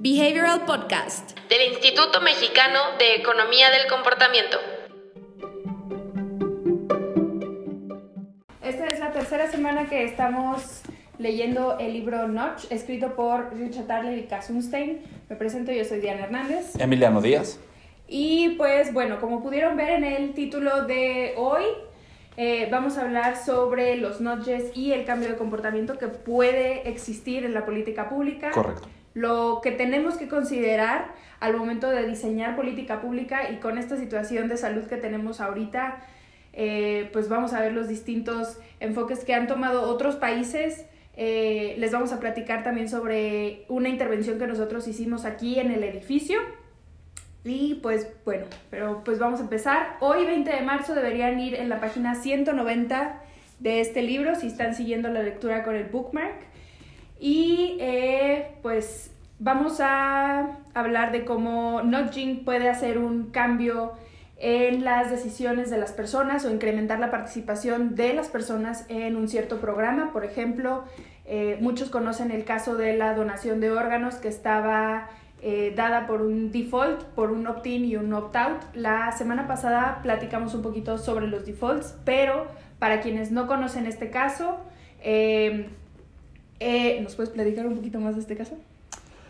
Behavioral Podcast del Instituto Mexicano de Economía del Comportamiento. Esta es la tercera semana que estamos leyendo el libro Notch, escrito por Richard Tarler y Kasunstein. Me presento, yo soy Diana Hernández. Emiliano Díaz. Y pues bueno, como pudieron ver en el título de hoy, eh, vamos a hablar sobre los notches y el cambio de comportamiento que puede existir en la política pública. Correcto. Lo que tenemos que considerar al momento de diseñar política pública y con esta situación de salud que tenemos ahorita, eh, pues vamos a ver los distintos enfoques que han tomado otros países. Eh, les vamos a platicar también sobre una intervención que nosotros hicimos aquí en el edificio. Y pues bueno, pero pues vamos a empezar. Hoy 20 de marzo deberían ir en la página 190 de este libro si están siguiendo la lectura con el bookmark. Y eh, pues vamos a hablar de cómo nudging puede hacer un cambio en las decisiones de las personas o incrementar la participación de las personas en un cierto programa. Por ejemplo, eh, muchos conocen el caso de la donación de órganos que estaba eh, dada por un default, por un opt-in y un opt-out. La semana pasada platicamos un poquito sobre los defaults, pero para quienes no conocen este caso, eh, ¿nos puedes platicar un poquito más de este caso?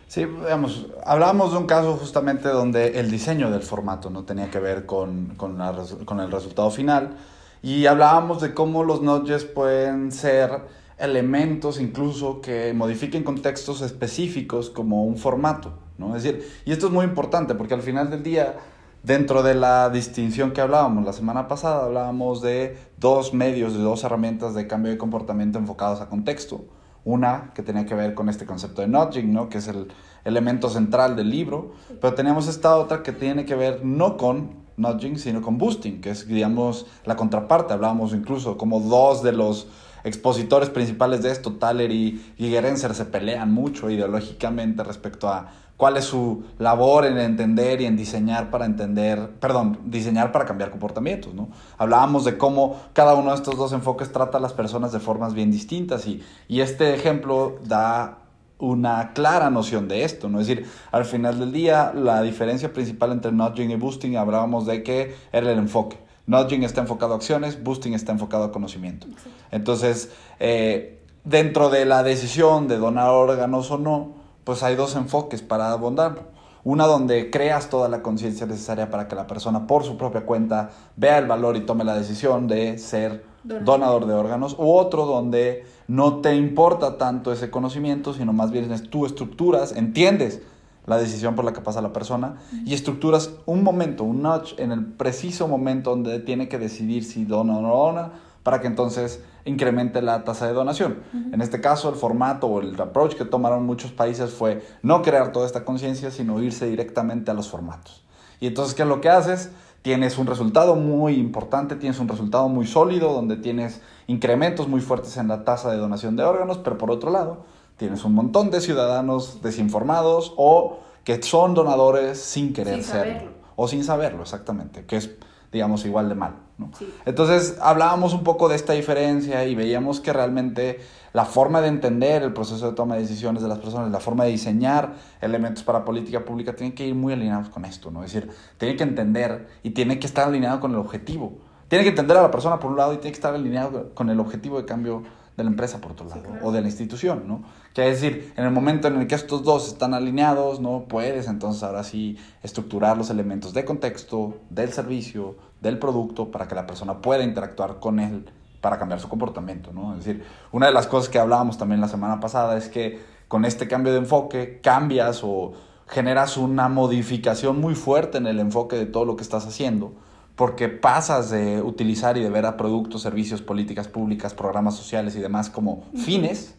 Sí, digamos, hablábamos de un caso justamente donde el diseño del formato no tenía que ver con, con, con el resultado final y hablábamos de cómo los nudges pueden ser elementos incluso que modifiquen contextos específicos como un formato. ¿no? Es decir, y esto es muy importante porque al final del día, dentro de la distinción que hablábamos la semana pasada, hablábamos de dos medios, de dos herramientas de cambio de comportamiento enfocados a contexto. Una que tenía que ver con este concepto de nudging, ¿no? que es el elemento central del libro, pero teníamos esta otra que tiene que ver no con nudging, sino con boosting, que es, digamos, la contraparte. Hablábamos incluso como dos de los expositores principales de esto, Thaler y, y Gerenzer, se pelean mucho ideológicamente respecto a cuál es su labor en entender y en diseñar para entender, perdón, diseñar para cambiar comportamientos, ¿no? Hablábamos de cómo cada uno de estos dos enfoques trata a las personas de formas bien distintas y, y este ejemplo da una clara noción de esto, ¿no? Es decir, al final del día, la diferencia principal entre nudging y boosting, hablábamos de que era el enfoque. Nudging está enfocado a acciones, boosting está enfocado a conocimiento. Entonces, eh, dentro de la decisión de donar órganos o no, pues hay dos enfoques para abondarlo. Una donde creas toda la conciencia necesaria para que la persona por su propia cuenta vea el valor y tome la decisión de ser donador de órganos. U otro donde no te importa tanto ese conocimiento, sino más bien es tú estructuras, entiendes la decisión por la que pasa la persona y estructuras un momento, un notch en el preciso momento donde tiene que decidir si dona o no dona para que entonces incremente la tasa de donación. En este caso, el formato o el approach que tomaron muchos países fue no crear toda esta conciencia, sino irse directamente a los formatos. Y entonces, ¿qué es lo que haces? Tienes un resultado muy importante, tienes un resultado muy sólido, donde tienes incrementos muy fuertes en la tasa de donación de órganos, pero por otro lado, tienes un montón de ciudadanos desinformados o que son donadores sin querer serlo. O sin saberlo, exactamente, que es digamos, igual de mal. ¿no? Entonces hablábamos un poco de esta diferencia y veíamos que realmente la forma de entender el proceso de toma de decisiones de las personas, la forma de diseñar elementos para política pública, tiene que ir muy alineados con esto, ¿no? Es decir, tiene que entender y tiene que estar alineado con el objetivo. Tiene que entender a la persona por un lado y tiene que estar alineado con el objetivo de cambio de la empresa por otro lado, o de la institución, ¿no? Que es decir, en el momento en el que estos dos están alineados, ¿no? Puedes entonces ahora sí estructurar los elementos de contexto, del servicio, del producto, para que la persona pueda interactuar con él para cambiar su comportamiento, ¿no? Es decir, una de las cosas que hablábamos también la semana pasada es que con este cambio de enfoque cambias o generas una modificación muy fuerte en el enfoque de todo lo que estás haciendo, porque pasas de utilizar y de ver a productos, servicios, políticas públicas, programas sociales y demás como fines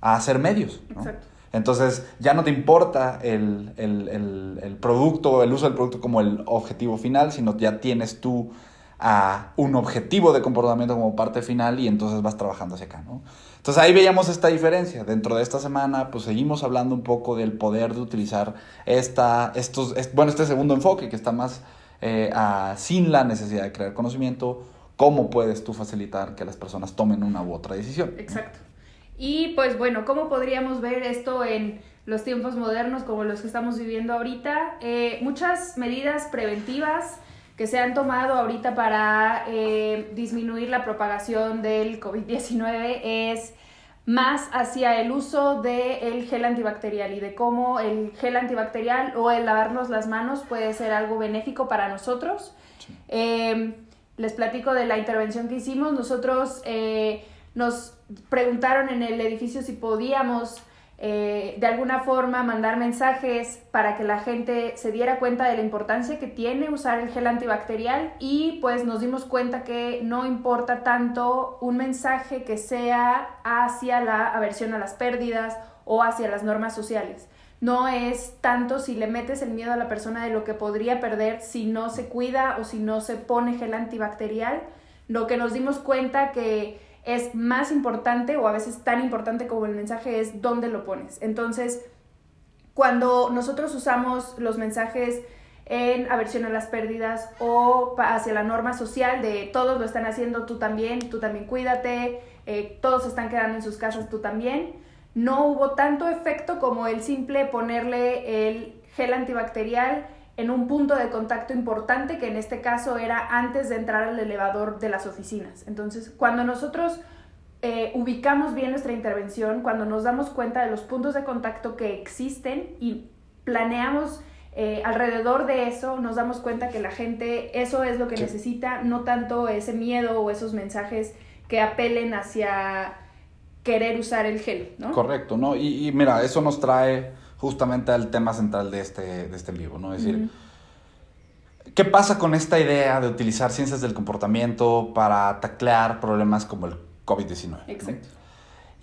a hacer medios. Entonces ya no te importa el, el, producto, el uso del producto como el objetivo final, sino ya tienes tú a un objetivo de comportamiento como parte final y entonces vas trabajando hacia acá. ¿no? Entonces ahí veíamos esta diferencia. Dentro de esta semana pues seguimos hablando un poco del poder de utilizar esta, estos, bueno, este segundo enfoque que está más eh, sin la necesidad de crear conocimiento, cómo puedes tú facilitar que las personas tomen una u otra decisión. Exacto. Y pues bueno, ¿cómo podríamos ver esto en los tiempos modernos como los que estamos viviendo ahorita. Eh, muchas medidas preventivas que se han tomado ahorita para eh, disminuir la propagación del COVID-19 es más hacia el uso del gel antibacterial y de cómo el gel antibacterial o el lavarnos las manos puede ser algo benéfico para nosotros. Eh, les platico de la intervención que hicimos. Nosotros nos preguntaron en el edificio si podíamos eh, de alguna forma mandar mensajes para que la gente se diera cuenta de la importancia que tiene usar el gel antibacterial y pues nos dimos cuenta que no importa tanto un mensaje que sea hacia la aversión a las pérdidas o hacia las normas sociales. No es tanto si le metes el miedo a la persona de lo que podría perder si no se cuida o si no se pone gel antibacterial. Lo que nos dimos cuenta que es más importante o a veces tan importante como el mensaje es dónde lo pones. Entonces, cuando nosotros usamos los mensajes en aversión a las pérdidas o hacia la norma social de todos lo están haciendo, tú también, tú también cuídate, eh, todos están quedando en sus casas, tú también, no hubo tanto efecto como el simple ponerle el gel antibacterial en un punto de contacto importante que en este caso era antes de entrar al elevador de las oficinas. Entonces, cuando nosotros eh, ubicamos bien nuestra intervención, cuando nos damos cuenta de los puntos de contacto que existen y planeamos eh, alrededor de eso, nos damos cuenta que la gente eso es lo que necesita, no tanto ese miedo o esos mensajes que apelen hacia querer usar el gel, ¿no? Correcto, ¿no? Y, y mira, eso nos trae justamente al tema central de este, de este en vivo, ¿no? Es decir, ¿qué pasa con esta idea de utilizar ciencias del comportamiento para taclear problemas como el COVID-19? Exacto.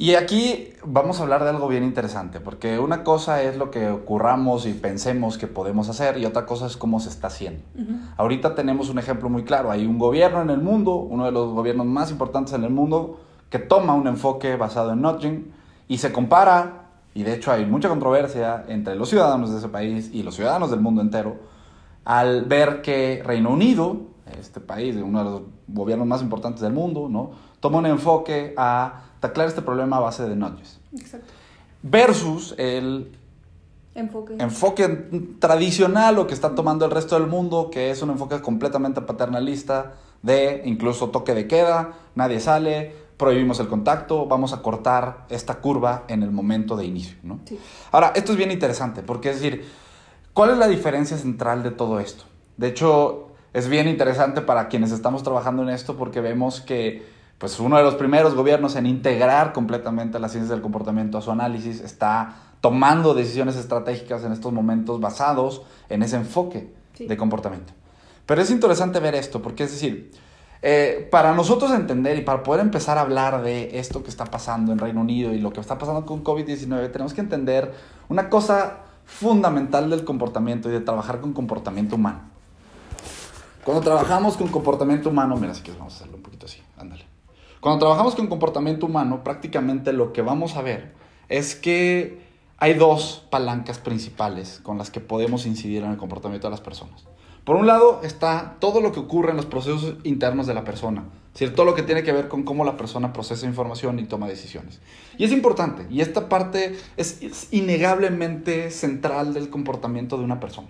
Y aquí vamos a hablar de algo bien interesante, porque una cosa es lo que ocurramos y pensemos que podemos hacer y otra cosa es cómo se está haciendo. Ahorita tenemos un ejemplo muy claro, hay un gobierno en el mundo, uno de los gobiernos más importantes en el mundo, que toma un enfoque basado en nudging y se compara y de hecho hay mucha controversia entre los ciudadanos de ese país y los ciudadanos del mundo entero, al ver que Reino Unido, este país, uno de los gobiernos más importantes del mundo, ¿no? toma un enfoque a taclar este problema a base de nudges. Exacto. Versus el enfoque. enfoque tradicional o que está tomando el resto del mundo, que es un enfoque completamente paternalista de incluso toque de queda, nadie sale, prohibimos el contacto, vamos a cortar esta curva en el momento de inicio. ¿no? Ahora, esto es bien interesante, porque es decir, ¿cuál es la diferencia central de todo esto? De hecho, es bien interesante para quienes estamos trabajando en esto porque vemos que pues, uno de los primeros gobiernos en integrar completamente la ciencia del comportamiento a su análisis está tomando decisiones estratégicas en estos momentos basados en ese enfoque de comportamiento. Pero es interesante ver esto, porque es decir, eh, para nosotros entender y para poder empezar a hablar de esto que está pasando en Reino Unido y lo que está pasando con COVID-19, tenemos que entender una cosa fundamental del comportamiento y de trabajar con comportamiento humano. Cuando trabajamos con comportamiento humano, mira, si quieres vamos a hacerlo un poquito así, ándale. Cuando trabajamos con comportamiento humano, prácticamente lo que vamos a ver es que hay dos palancas principales con las que podemos incidir en el comportamiento de las personas. Por un lado está todo lo que ocurre en los procesos internos de la persona, es todo lo que tiene que ver con cómo la persona procesa información y toma decisiones. Y es importante, y esta parte es innegablemente central del comportamiento de una persona.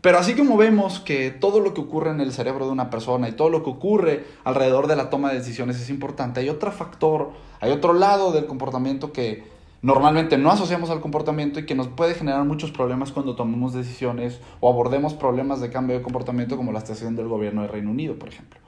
Pero así como vemos que todo lo que ocurre en el cerebro de una persona y todo lo que ocurre alrededor de la toma de decisiones es importante, hay otro factor, hay otro lado del comportamiento que normalmente no asociamos al comportamiento y que nos puede generar muchos problemas cuando tomamos decisiones o abordemos problemas de cambio de comportamiento como la estación del gobierno de Reino Unido, por ejemplo.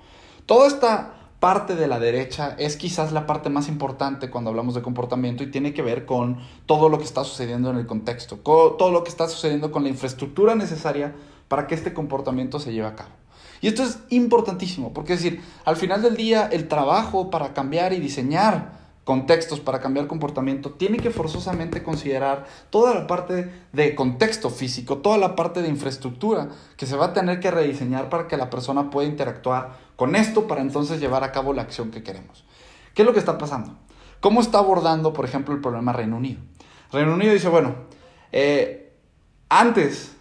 Toda esta parte de la derecha es quizás la parte más importante cuando hablamos de comportamiento y tiene que ver con todo lo que está sucediendo en el contexto, todo lo que está sucediendo con la infraestructura necesaria para que este comportamiento se lleve a cabo. Y esto es importantísimo, porque es decir, al final del día el trabajo para cambiar y diseñar contextos para cambiar comportamiento, tiene que forzosamente considerar toda la parte de contexto físico, toda la parte de infraestructura que se va a tener que rediseñar para que la persona pueda interactuar con esto para entonces llevar a cabo la acción que queremos. ¿Qué es lo que está pasando? ¿Cómo está abordando, por ejemplo, el problema Reino Unido? Reino Unido dice, bueno, eh, antes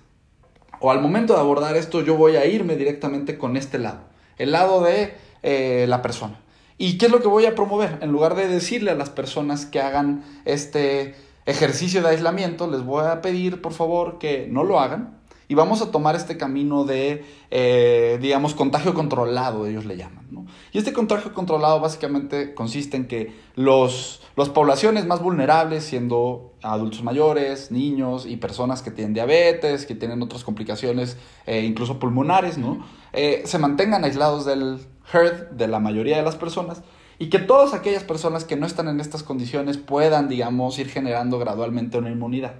o al momento de abordar esto yo voy a irme directamente con este lado, el lado de eh, la persona. ¿Y qué es lo que voy a promover? En lugar de decirle a las personas que hagan este, ejercicio de aislamiento, les voy a pedir por favor que no lo hagan y vamos a tomar este camino de, eh, digamos, contagio controlado, ellos le llaman. ¿no? Y este contagio controlado básicamente consiste en que los, las poblaciones más vulnerables, siendo adultos mayores, niños y personas que tienen diabetes, que tienen otras complicaciones, eh, incluso pulmonares, ¿no? Eh, se mantengan aislados del herd, de la mayoría de las personas, y que todas aquellas personas que no están en estas condiciones puedan, digamos, ir generando gradualmente una inmunidad.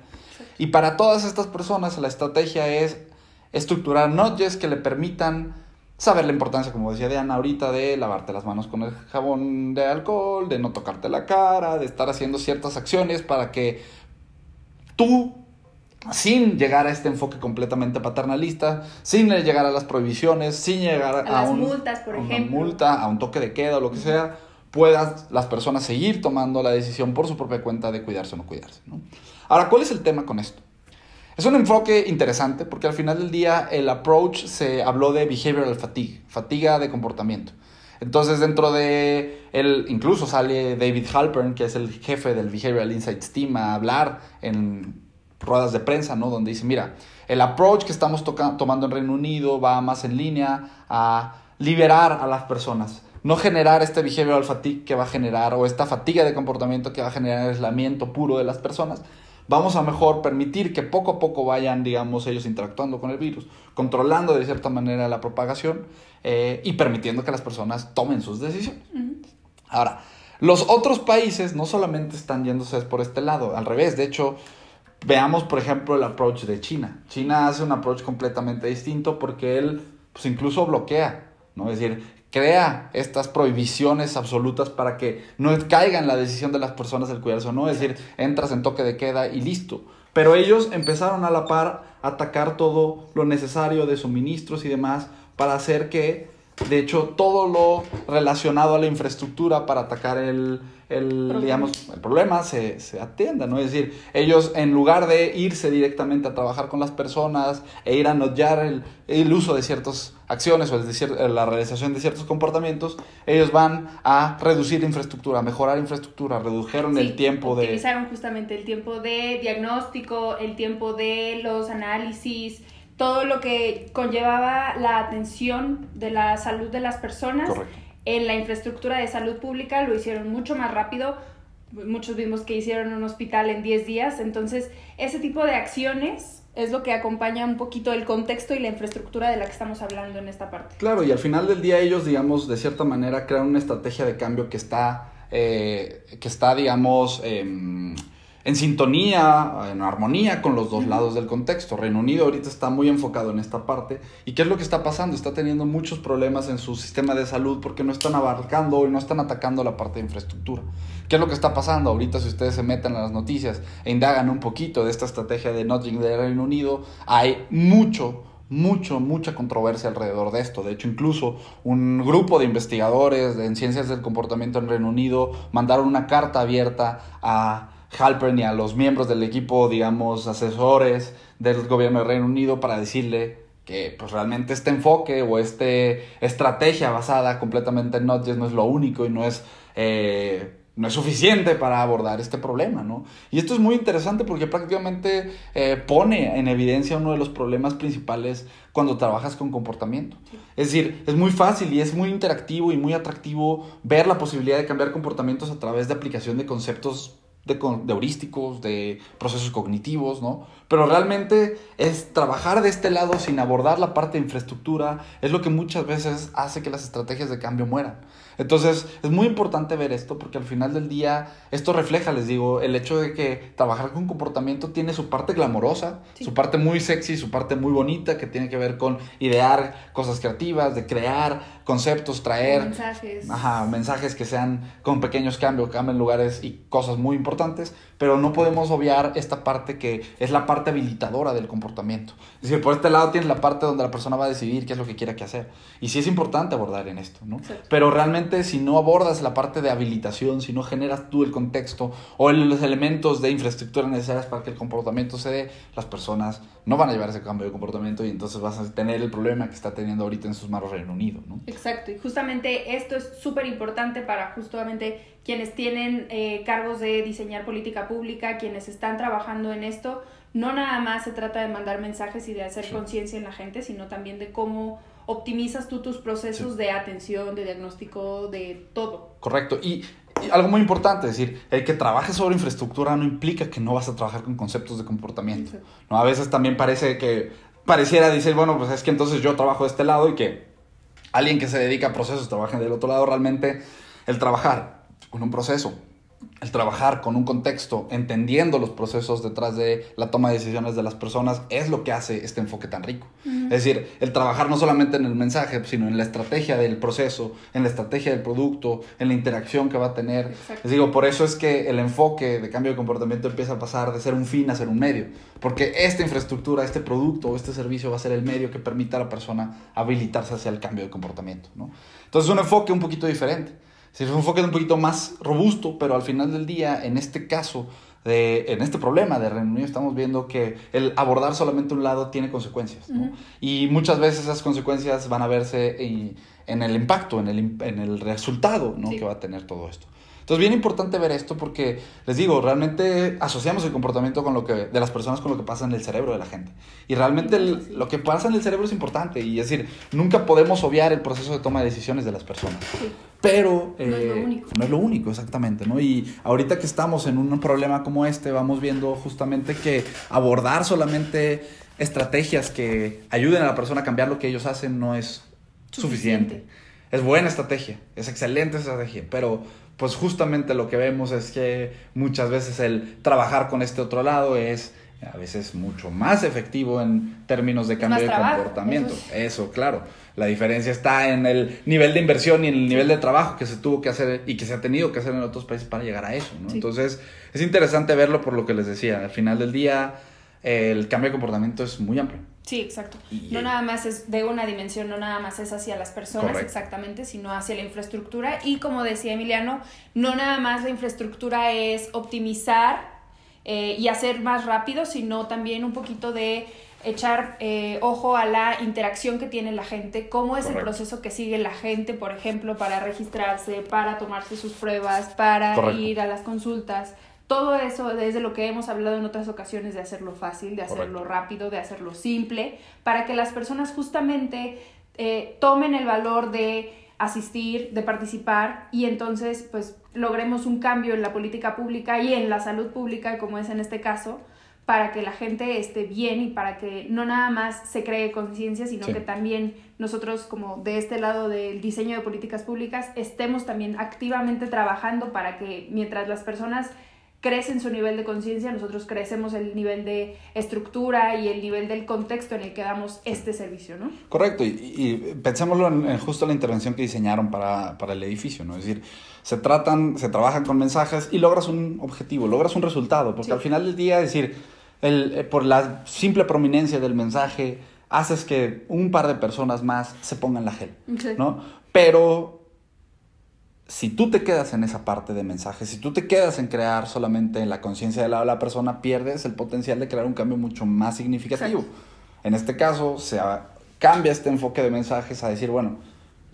Y para todas estas personas la estrategia es estructurar notches que le permitan saber la importancia, como decía Diana ahorita, de lavarte las manos con el jabón de alcohol, de no tocarte la cara, de estar haciendo ciertas acciones para que tú, sin llegar a este enfoque completamente paternalista, sin llegar a las prohibiciones, sin llegar a, A las un- multas, por a una ejemplo. multa, a un toque de queda o lo que sea, puedas las personas seguir tomando la decisión por su propia cuenta de cuidarse o no cuidarse. ¿no? Ahora, ¿cuál es el tema con esto? Es un enfoque interesante porque al final del día el approach se habló de behavioral fatigue, fatiga de comportamiento. Entonces dentro de él incluso sale David Halpern, que es el jefe del Behavioral Insights Team, a hablar en ruedas de prensa, ¿no? Donde dice, mira, el approach que estamos toca- tomando en Reino Unido va más en línea a liberar a las personas, no generar este behavioral fatigue que va a generar, o esta fatiga de comportamiento que va a generar aislamiento puro de las personas. Vamos a mejor permitir que poco a poco vayan, digamos, ellos interactuando con el virus, controlando de cierta manera la propagación eh, y permitiendo que las personas tomen sus decisiones. Ahora, los otros países no solamente están yéndose por este lado, al revés, de hecho, veamos por ejemplo el approach de China. China hace un approach completamente distinto porque él pues incluso bloquea, ¿no? Es decir, crea estas prohibiciones absolutas para que no caiga en la decisión de las personas el cuidarse no, es decir, entras en toque de queda y listo. Pero ellos empezaron a la par a atacar todo lo necesario de suministros y demás para hacer que de hecho, todo lo relacionado a la infraestructura para atacar el, el, Problema. digamos, el problema se, se atienda, ¿no? Es decir, ellos en lugar de irse directamente a trabajar con las personas e ir a notar el, el uso de ciertas acciones o la realización de ciertos comportamientos, ellos van a reducir infraestructura, mejorar infraestructura, redujeron el tiempo de... Optimizaron justamente el tiempo de diagnóstico, el tiempo de los análisis, todo lo que conllevaba la atención de la salud de las personas. Correcto. En la infraestructura de salud pública lo hicieron mucho más rápido. Muchos vimos que hicieron un hospital en 10 días. Entonces, ese tipo de acciones es lo que acompaña un poquito el contexto y la infraestructura de la que estamos hablando en esta parte. Claro, y al final del día ellos, digamos, de cierta manera crean una estrategia de cambio que está, eh, que está digamos, em, en sintonía, en armonía con los dos lados del contexto. Reino Unido ahorita está muy enfocado en esta parte. ¿Y qué es lo que está pasando? Está teniendo muchos problemas en su sistema de salud porque no están abarcando y no están atacando la parte de infraestructura. ¿Qué es lo que está pasando? Ahorita si ustedes se meten en las noticias e indagan un poquito de esta estrategia de nudging de Reino Unido, hay mucho, mucho, mucha controversia alrededor de esto. De hecho, incluso un grupo de investigadores en ciencias del comportamiento en Reino Unido mandaron una carta abierta a Halpern y a los miembros del equipo, digamos, asesores del gobierno de Reino Unido para decirle que pues realmente este enfoque o esta estrategia basada completamente en nudges no es lo único y no es, eh, no es suficiente para abordar este problema, ¿no? Y esto es muy interesante porque prácticamente eh, pone en evidencia uno de los problemas principales cuando trabajas con comportamiento. Es decir, es muy fácil y es muy interactivo y muy atractivo ver la posibilidad de cambiar comportamientos a través de aplicación de conceptos de, de heurísticos, de procesos cognitivos, ¿no? Pero realmente es trabajar de este lado sin abordar la parte de infraestructura, es lo que muchas veces hace que las estrategias de cambio mueran. Entonces, es muy importante ver esto porque al final del día esto refleja, les digo, el hecho de que trabajar con comportamiento tiene su parte glamorosa, Sí. su parte muy sexy, su parte muy bonita que tiene que ver con idear cosas creativas, de crear conceptos, traer mensajes. Ajá, mensajes que sean con pequeños cambios, cambien lugares y cosas muy importantes, pero no podemos obviar esta parte que es la parte habilitadora del comportamiento. Es decir, por este lado tienes la parte donde la persona va a decidir qué es lo que quiere que hacer. Y sí es importante abordar en esto, ¿no? Exacto. Pero realmente si no abordas la parte de habilitación, si no generas tú el contexto o los elementos de infraestructura necesarias para que el comportamiento se dé, las personas no van a llevar ese cambio de comportamiento y entonces vas a tener el problema que está teniendo ahorita en sus manos Reino Unido. ¿no? Exacto, y justamente esto es súper importante para justamente quienes tienen eh, cargos de diseñar política pública, quienes están trabajando en esto, no nada más se trata de mandar mensajes y de hacer conciencia en la gente, sino también de cómo optimizas tú tus procesos de atención, de diagnóstico, de todo. Correcto. Y, algo muy importante, es decir, el que trabajes sobre infraestructura no implica que no vas a trabajar con conceptos de comportamiento. ¿no? A veces también parece que pareciera decir, bueno, pues es que entonces yo trabajo de este lado y que alguien que se dedica a procesos trabaje del otro lado. Realmente el trabajar con un proceso el trabajar con un contexto, entendiendo los procesos detrás de la toma de decisiones de las personas, es lo que hace este enfoque tan rico. Es decir, el trabajar no solamente en el mensaje, sino en la estrategia del proceso, en la estrategia del producto, en la interacción que va a tener. Les digo, por eso es que el enfoque de cambio de comportamiento empieza a pasar de ser un fin a ser un medio. Porque esta infraestructura, este producto o este servicio va a ser el medio que permita a la persona habilitarse hacia el cambio de comportamiento. ¿no? Entonces, un enfoque un poquito diferente. Si es un enfoque un poquito más robusto, pero al final del día, en este caso, de, en este problema de Reino Unido, estamos viendo que el abordar solamente un lado tiene consecuencias. ¿no? Y muchas veces esas consecuencias van a verse en, el impacto, en el, en el resultado ¿no? que va a tener todo esto. Entonces, bien importante ver esto porque, les digo, realmente asociamos el comportamiento con lo que, de las personas con lo que pasa en el cerebro de la gente. Y realmente lo que pasa en el cerebro es importante. Y es decir, nunca podemos obviar el proceso de toma de decisiones de las personas. Pero no, es lo eh, único. no es lo único, exactamente. ¿no? Y ahorita que estamos en un problema como este, vamos viendo justamente que abordar solamente estrategias que ayuden a la persona a cambiar lo que ellos hacen no es suficiente. Es buena estrategia, es excelente estrategia, pero pues justamente lo que vemos es que muchas veces el trabajar con este otro lado es a veces mucho más efectivo en términos de cambio de comportamiento. Eso, claro. La diferencia está en el nivel de inversión y en el nivel de trabajo que se tuvo que hacer y que se ha tenido que hacer en otros países para llegar a eso. ¿no? Entonces, es interesante verlo por lo que les decía. Al final del día, el cambio de comportamiento es muy amplio. Sí, exacto. no nada más es de una dimensión, no nada más es hacia las personas exactamente, sino hacia la infraestructura. Y como decía Emiliano, no nada más la infraestructura es optimizar eh, y hacer más rápido, sino también un poquito de echar eh, ojo a la interacción que tiene la gente, cómo es el proceso que sigue la gente, por ejemplo, para registrarse, para tomarse sus pruebas, para ir a las consultas. Todo eso desde lo que hemos hablado en otras ocasiones de hacerlo fácil, de hacerlo rápido, de hacerlo simple, para que las personas justamente eh, tomen el valor de asistir, de participar y entonces pues logremos un cambio en la política pública y en la salud pública, como es en este caso, para que la gente esté bien y para que no nada más se cree conciencia, sino que también nosotros como de este lado del diseño de políticas públicas estemos también activamente trabajando para que mientras las personas crecen su nivel de conciencia, nosotros crecemos el nivel de estructura y el nivel del contexto en el que damos este servicio, ¿no? Correcto, y, y pensémoslo en, justo la intervención que diseñaron para, para, el edificio, ¿no? Es decir, se tratan, se trabajan con mensajes y logras un objetivo, logras un resultado, porque al final del día, es decir, el, eh, por la simple prominencia del mensaje, haces que un par de personas más se pongan la gel, ¿no? Pero si tú te quedas en esa parte de mensaje, si tú te quedas en crear solamente en la conciencia de la, persona, pierdes el potencial de crear un cambio mucho más significativo. En este caso, se cambia este enfoque de mensajes a decir, bueno,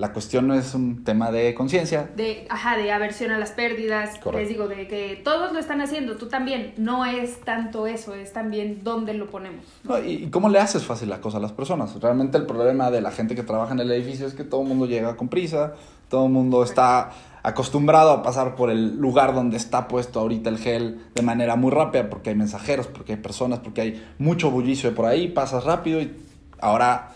la cuestión no es un tema de conciencia. De, ajá, de aversión a las pérdidas. Les digo, de que todos lo están haciendo, tú también. No es tanto eso, es también dónde lo ponemos. y, cómo le haces fácil la cosa a las personas. Realmente el problema de la gente que trabaja en el edificio es que todo el mundo llega con prisa, todo el mundo está acostumbrado a pasar por el lugar donde está puesto ahorita el gel de manera muy rápida, porque hay mensajeros, porque hay personas, porque hay mucho bullicio por ahí, pasas rápido y ahora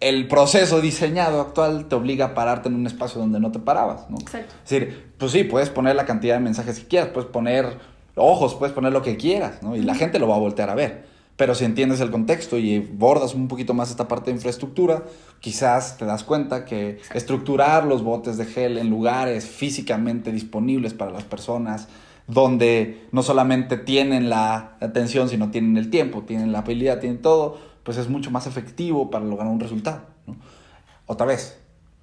el proceso diseñado actual te obliga a pararte en un espacio donde no te parabas, ¿no? Exacto. Es decir, pues sí, puedes poner la cantidad de mensajes que quieras, puedes poner ojos, puedes poner lo que quieras, ¿no? Y la gente lo va a voltear a ver. Pero si entiendes el contexto y bordas un poquito más esta parte de infraestructura, quizás te das cuenta que estructurar los botes de gel en lugares físicamente disponibles para las personas, donde no solamente tienen la atención, sino tienen el tiempo, tienen la habilidad, tienen todo, pues es mucho más efectivo para lograr un resultado. Otra vez,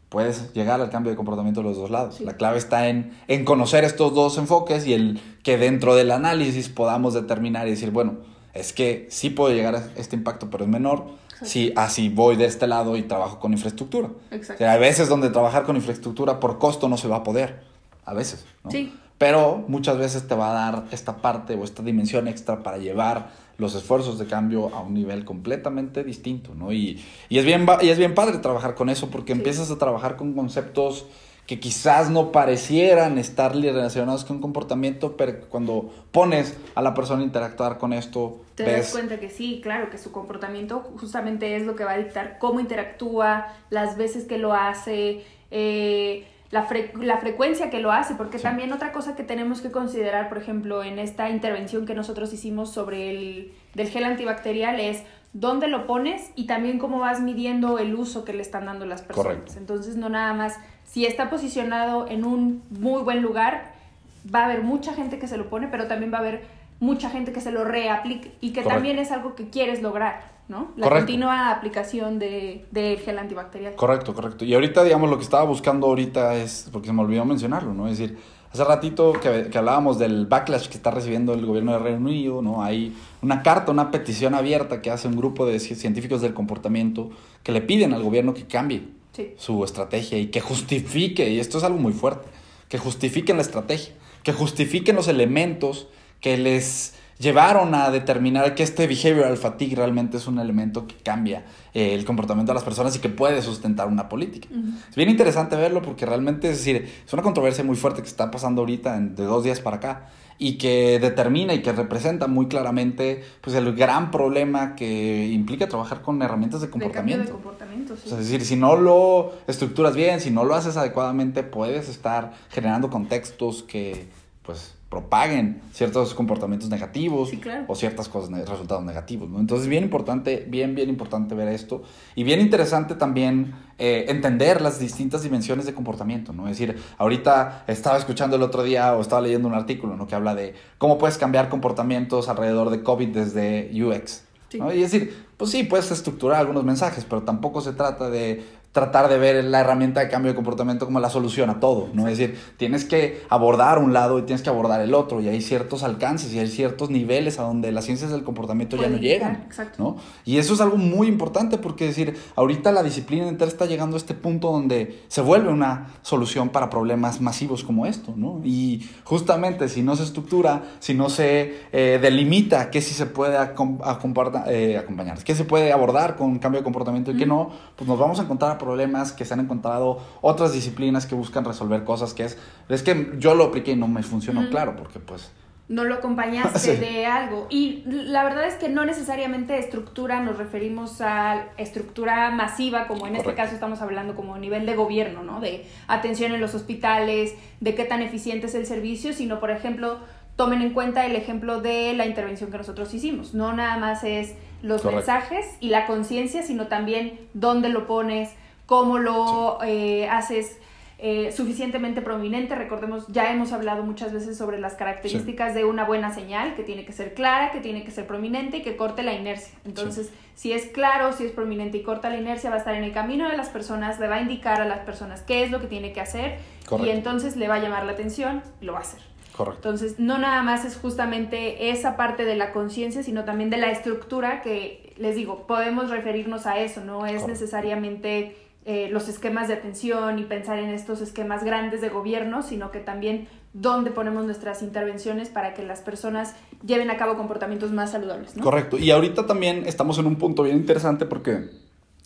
puedes llegar al cambio de comportamiento de los dos lados. La clave está en, en conocer estos dos enfoques y el que dentro del análisis podamos determinar y decir, bueno, es que sí puedo llegar a este impacto, pero es menor si así voy de este lado y trabajo con infraestructura. Exacto. O sea, hay veces donde trabajar con infraestructura por costo no se va a poder. A veces, ¿no? Sí. Pero muchas veces te va a dar esta parte o esta dimensión extra para llevar los esfuerzos de cambio a un nivel completamente distinto, ¿no? Y, y es, bien, y es bien padre trabajar con eso porque Sí. empiezas a trabajar con conceptos que quizás no parecieran estar relacionados con comportamiento, pero cuando pones a la persona a interactuar con esto, Te ves... das cuenta que sí, claro, que su comportamiento justamente es lo que va a dictar cómo interactúa, las veces que lo hace, eh, la, fre- la frecuencia que lo hace, porque Sí. también otra cosa que tenemos que considerar, por ejemplo, en esta intervención que nosotros hicimos sobre el del gel antibacterial es dónde lo pones y también cómo vas midiendo el uso que le están dando las personas. Correcto. Entonces, no nada más, si está posicionado en un muy buen lugar, va a haber mucha gente que se lo pone, pero también va a haber mucha gente que se lo reaplique y que Correcto. también es algo que quieres lograr, ¿no? La Correcto. continua aplicación de, del gel antibacterial. Correcto, correcto. Y ahorita, digamos, lo que estaba buscando ahorita es, porque se me olvidó mencionarlo, ¿no? Es decir, hace ratito que, que hablábamos del backlash que está recibiendo el gobierno de Reino Unido, ¿no? Hay una carta, una petición abierta que hace un grupo de ci- científicos del comportamiento que le piden al gobierno que cambie Sí. su estrategia y que justifique, y esto es algo muy fuerte, que justifiquen la estrategia, que justifiquen los elementos que les llevaron a determinar que este behavioral fatigue realmente es un elemento que cambia eh, el comportamiento de las personas y que puede sustentar una política. Es bien interesante verlo porque realmente es decir, es una controversia muy fuerte que está pasando ahorita en- de dos días para acá y que determina y que representa muy claramente pues el gran problema que implica trabajar con herramientas de De cambio comportamiento. de comportamiento, sí. O sea, es decir, si no lo estructuras bien, si no lo haces adecuadamente, puedes estar generando contextos que, pues, propaguen ciertos comportamientos negativos Sí, claro. o ciertas cosas, resultados negativos, ¿no? Entonces, bien importante, bien, bien importante ver esto y bien interesante también eh, entender las distintas dimensiones de comportamiento, ¿no? Es decir, ahorita estaba escuchando el otro día o estaba leyendo un artículo, ¿no? Que habla de cómo puedes cambiar comportamientos alrededor de COVID desde UX. Sí. ¿no? Y es decir, pues sí, puedes estructurar algunos mensajes, pero tampoco se trata de tratar de ver la herramienta de cambio de comportamiento como la solución a todo, ¿no? Es decir, tienes que abordar un lado y tienes que abordar el otro, y hay ciertos alcances y hay ciertos niveles a donde las ciencias del comportamiento ya no llegar, llegan, exacto. ¿no? Y eso es algo muy importante porque, es decir, ahorita la disciplina entera está llegando a este punto donde se vuelve una solución para problemas masivos como esto, ¿no? Y justamente si no se estructura, si no se eh, delimita qué sí se puede acom- eh, acompañar, qué se puede abordar con cambio de comportamiento y qué no, pues nos vamos a encontrar problemas que se han encontrado otras disciplinas que buscan resolver cosas que es, es que yo lo apliqué y no me funcionó, claro, porque pues... no lo acompañaste Sí. de algo. Y la verdad es que no necesariamente estructura, nos referimos a estructura masiva, como en este caso estamos hablando como nivel de gobierno, ¿no? De atención en los hospitales, de qué tan eficiente es el servicio, sino, por ejemplo, tomen en cuenta el ejemplo de la intervención que nosotros hicimos. No nada más es los Correcto. mensajes y la conciencia, sino también dónde lo pones, cómo lo eh, haces eh, suficientemente prominente. Recordemos, ya hemos hablado muchas veces sobre las características de una buena señal, que tiene que ser clara, que tiene que ser prominente y que corte la inercia. Entonces, si es claro, si es prominente y corta la inercia, va a estar en el camino de las personas, le va a indicar a las personas qué es lo que tiene que hacer Correcto. y entonces le va a llamar la atención y lo va a hacer. Correcto. Entonces, no nada más es justamente esa parte de la conciencia, sino también de la estructura que, les digo, podemos referirnos a eso, no es Correcto. necesariamente eh, los esquemas de atención y pensar en estos esquemas grandes de gobierno, sino que también dónde ponemos nuestras intervenciones para que las personas lleven a cabo comportamientos más saludables. ¿no? Correcto. Y ahorita también estamos en un punto bien interesante porque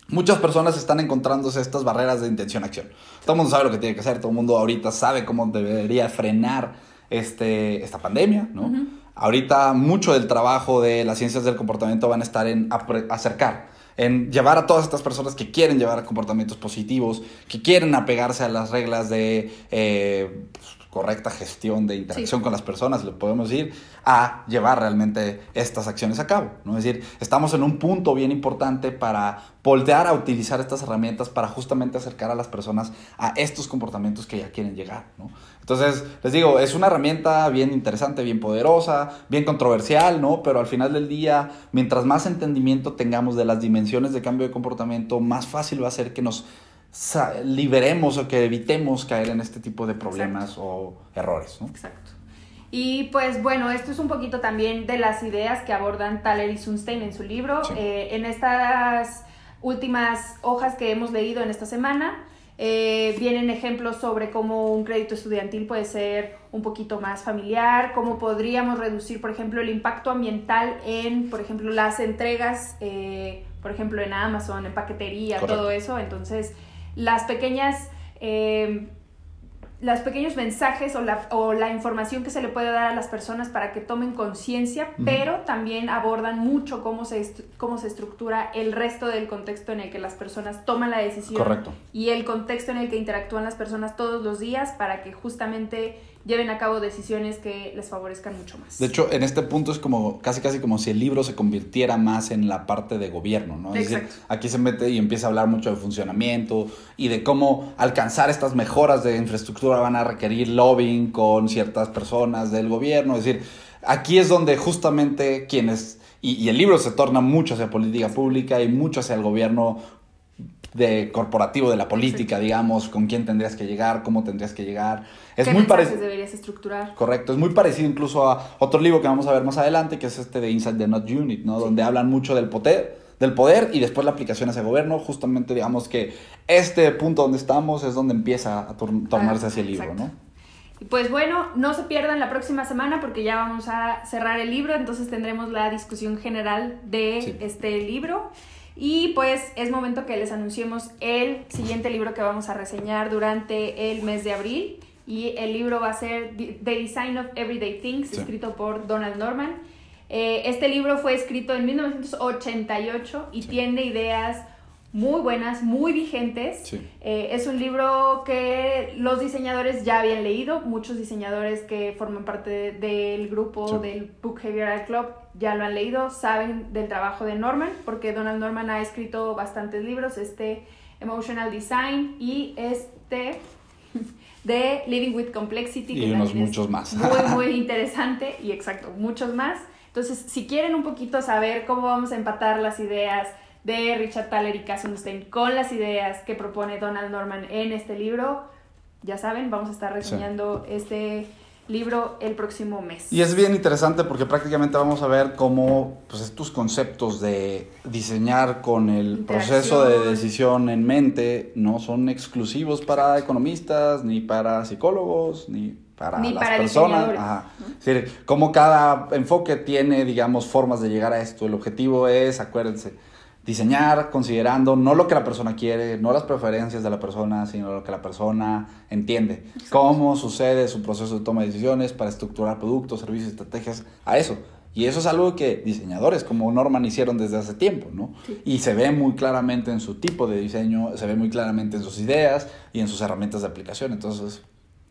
muchas personas están encontrándose estas barreras de intención-acción. Todo el mundo sabe lo que tiene que hacer, todo el mundo ahorita sabe cómo debería frenar este, esta pandemia, ¿no? Ujú. Ahorita mucho del trabajo de las ciencias del comportamiento van a estar en acercar, en llevar a todas estas personas que quieren llevar comportamientos positivos, que quieren apegarse a las reglas de eh, correcta gestión de interacción Sí. con las personas, le podemos decir, a llevar realmente estas acciones a cabo. ¿no? Es decir, estamos en un punto bien importante para voltear a utilizar estas herramientas para justamente acercar a las personas a estos comportamientos que ya quieren llegar. ¿no? Entonces, les digo, es una herramienta bien interesante, bien poderosa, bien controversial, ¿no? Pero al final del día, mientras más entendimiento tengamos de las dimensiones de cambio de comportamiento, más fácil va a ser que nos liberemos o que evitemos caer en este tipo de problemas o errores. ¿no? Exacto. Y pues bueno, esto es un poquito también de las ideas que abordan Thaler y Sunstein en su libro. Eh, en estas últimas hojas que hemos leído en esta semana, eh, vienen ejemplos sobre cómo un crédito estudiantil puede ser un poquito más familiar, cómo podríamos reducir, por ejemplo, el impacto ambiental en, por ejemplo, las entregas, eh, por ejemplo, en Amazon, en paquetería, todo eso. Entonces, las pequeñas los pequeños mensajes o la, o la, información que se le puede dar a las personas para que tomen conciencia, pero también abordan mucho cómo se, cómo se estructura el resto del contexto en el que las personas toman la decisión Correcto. y el contexto en el que interactúan las personas todos los días para que justamente lleven a cabo decisiones que les favorezcan mucho más. De hecho, en este punto es como casi casi como si el libro se convirtiera más en la parte de gobierno, ¿no? Es decir, aquí se mete y empieza a hablar mucho de funcionamiento y de cómo alcanzar estas mejoras de infraestructura van a requerir lobbying con ciertas personas del gobierno, es decir, aquí es donde justamente quienes y, y el libro se torna mucho hacia política pública y mucho hacia el gobierno de corporativo de la política, digamos, con quién tendrías que llegar, cómo tendrías que llegar. Es muy parecido. deberías estructurar? Correcto, es muy parecido incluso a otro libro que vamos a ver más adelante, que es este de Inside the Not Unit, ¿no? Donde hablan mucho del poder, del poder y después la aplicación hacia el gobierno. Justamente, digamos que este punto donde estamos es donde empieza a tornarse hacia el libro, ¿no? Pues bueno, no se pierdan la próxima semana porque ya vamos a cerrar el libro, entonces tendremos la discusión general de este libro. Y pues es momento que les anunciemos el siguiente libro que vamos a reseñar durante el mes de abril. Y el libro va a ser The Design of Everyday Things, escrito por Donald Norman. Eh, este libro fue escrito en 1988 y tiene ideas muy buenas, muy vigentes. Eh, es un libro que los diseñadores ya habían leído, muchos diseñadores que forman parte del grupo del Book Behavioral Club ya lo han leído, saben del trabajo de Norman, porque Donald Norman ha escrito bastantes libros, este Emotional Design y este de Living with Complexity. Y unos muchos más. Muy, muy interesante y exacto, muchos más. Entonces, si quieren un poquito saber cómo vamos a empatar las ideas, de Richard Thaler y Cass con las ideas que propone Donald Norman en este libro. Ya saben, vamos a estar reseñando este libro el próximo mes. Y es bien interesante porque prácticamente vamos a ver cómo pues, estos conceptos de diseñar con el proceso de decisión en mente no son exclusivos para economistas, ni para psicólogos, ni para las personas. Es decir, cómo cada enfoque tiene, digamos, formas de llegar a esto. El objetivo es, acuérdense, diseñar considerando no lo que la persona quiere, no las preferencias de la persona, sino lo que la persona entiende. Cómo sucede su proceso de toma de decisiones para estructurar productos, servicios, estrategias, a eso. Y eso es algo que diseñadores como Norman hicieron desde hace tiempo, ¿no? Y se ve muy claramente en su tipo de diseño, se ve muy claramente en sus ideas y en sus herramientas de aplicación. Entonces,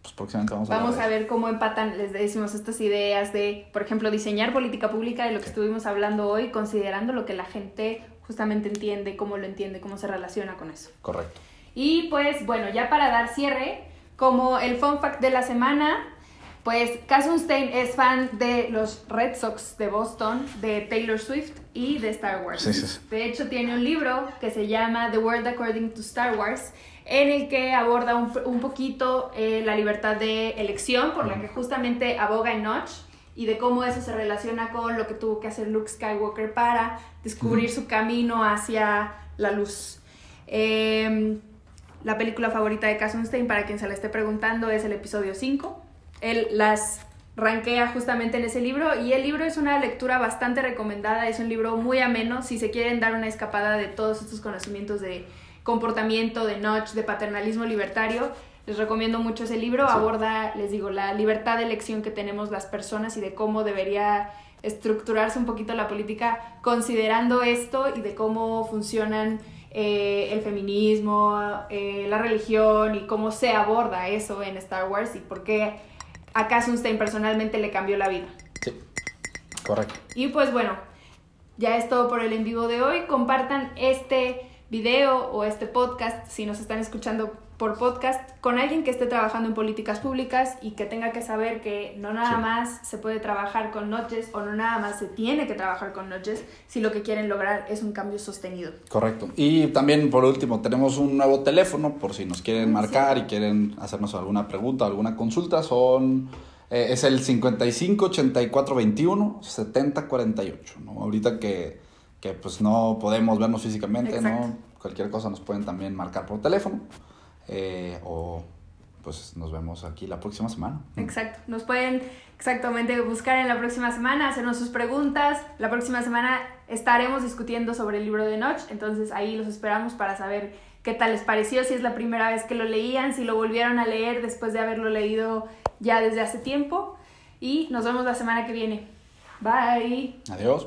pues próximamente vamos a Vamos a ver cómo empatan, les decimos, estas ideas de, por ejemplo, diseñar política pública de lo que estuvimos hablando hoy, considerando lo que la gente justamente entiende, cómo lo entiende, cómo se relaciona con eso. Correcto. Y pues bueno, ya para dar cierre, como el fun fact de la semana, pues Kasunstein es fan de los Red Sox de Boston, de Taylor Swift y de Star Wars. Sí, sí. De hecho, tiene un libro que se llama The World According to Star Wars, en el que aborda un, un poquito eh, la libertad de elección, por la que justamente aboga en Notch y de cómo eso se relaciona con lo que tuvo que hacer Luke Skywalker para descubrir su camino hacia la luz. Em, la película favorita de Kasunstein, para quien se la esté preguntando, es el episodio 5. Él las rankea justamente en ese libro y el libro es una lectura bastante recomendada, es un libro muy ameno si se quieren dar una escapada de todos estos conocimientos de comportamiento, de notch, de paternalismo libertario les recomiendo mucho ese libro. Aborda, les digo, la libertad de elección que tenemos las personas y de cómo debería estructurarse un poquito la política considerando esto y de cómo funcionan eh, el feminismo, eh, la religión y cómo se aborda eso en Star Wars y por qué a Kasunstein personalmente le cambió la vida. Sí, correcto. Y pues bueno, ya es todo por el en vivo de hoy. Compartan este video o este podcast si nos están escuchando por podcast con alguien que esté trabajando en políticas públicas y que tenga que saber que no nada Sí. más se puede trabajar con noches o no nada más se tiene que trabajar con noches si lo que quieren lograr es un cambio sostenido. Correcto. Y también, por último, tenemos un nuevo teléfono por si nos quieren marcar y quieren hacernos alguna pregunta, alguna consulta. Son, eh, es el 55 84 21 70 48. ¿no? Ahorita que, que pues no podemos vernos físicamente, Exacto. ¿no? cualquier cosa nos pueden también marcar por teléfono. Eh, o pues nos vemos aquí la próxima semana. Exacto. Nos pueden exactamente buscar en la próxima semana, hacernos sus preguntas. La próxima semana estaremos discutiendo sobre el libro de Notch, entonces ahí los esperamos para saber qué tal les pareció, si es la primera vez que lo leían, si lo volvieron a leer después de haberlo leído ya desde hace tiempo. Y nos vemos la semana que viene. Bye. Adiós.